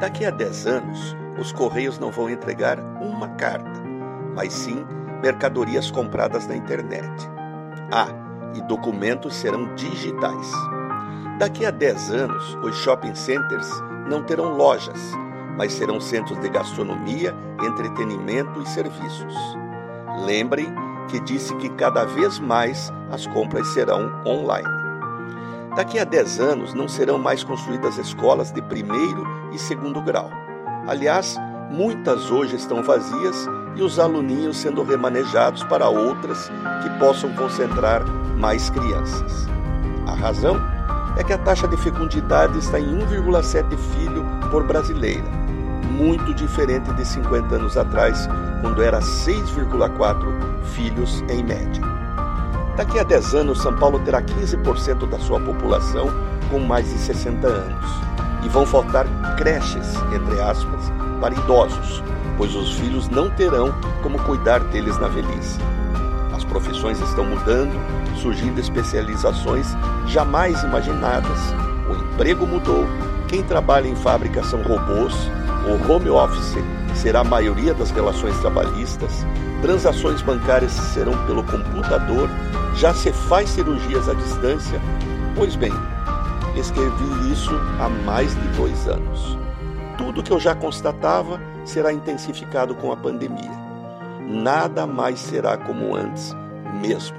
Daqui a 10 anos, os Correios não vão entregar uma carta, mas sim mercadorias compradas na internet. Ah, e documentos serão digitais. Daqui a 10 anos, os shopping centers não terão lojas, mas serão centros de gastronomia, entretenimento e serviços. Lembrem que disse que cada vez mais as compras serão online. Daqui a 10 anos não serão mais construídas escolas de primeiro e segundo grau. Aliás, muitas hoje estão vazias e os aluninhos sendo remanejados para outras que possam concentrar mais crianças. A razão é que a taxa de fecundidade está em 1,7 filho por brasileira, muito diferente de 50 anos atrás, quando era 6,4 filhos em média. Daqui a 10 anos, São Paulo terá 15% da sua população com mais de 60 anos. E vão faltar creches, entre aspas, para idosos, pois os filhos não terão como cuidar deles na velhice. As profissões estão mudando, surgindo especializações jamais imaginadas. O emprego mudou, quem trabalha em fábrica são robôs, o home office será a maioria das relações trabalhistas, transações bancárias serão pelo computador, já se faz cirurgias à distância. Pois bem, escrevi isso há mais de dois anos. Tudo que eu já constatava será intensificado com a pandemia. Nada mais será como antes, mesmo.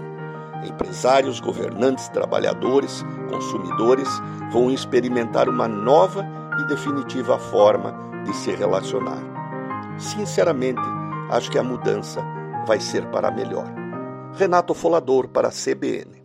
Empresários, governantes, trabalhadores, consumidores vão experimentar uma nova e definitiva forma de se relacionar. Sinceramente, acho que a mudança vai ser para melhor. Renato Folador para a CBN.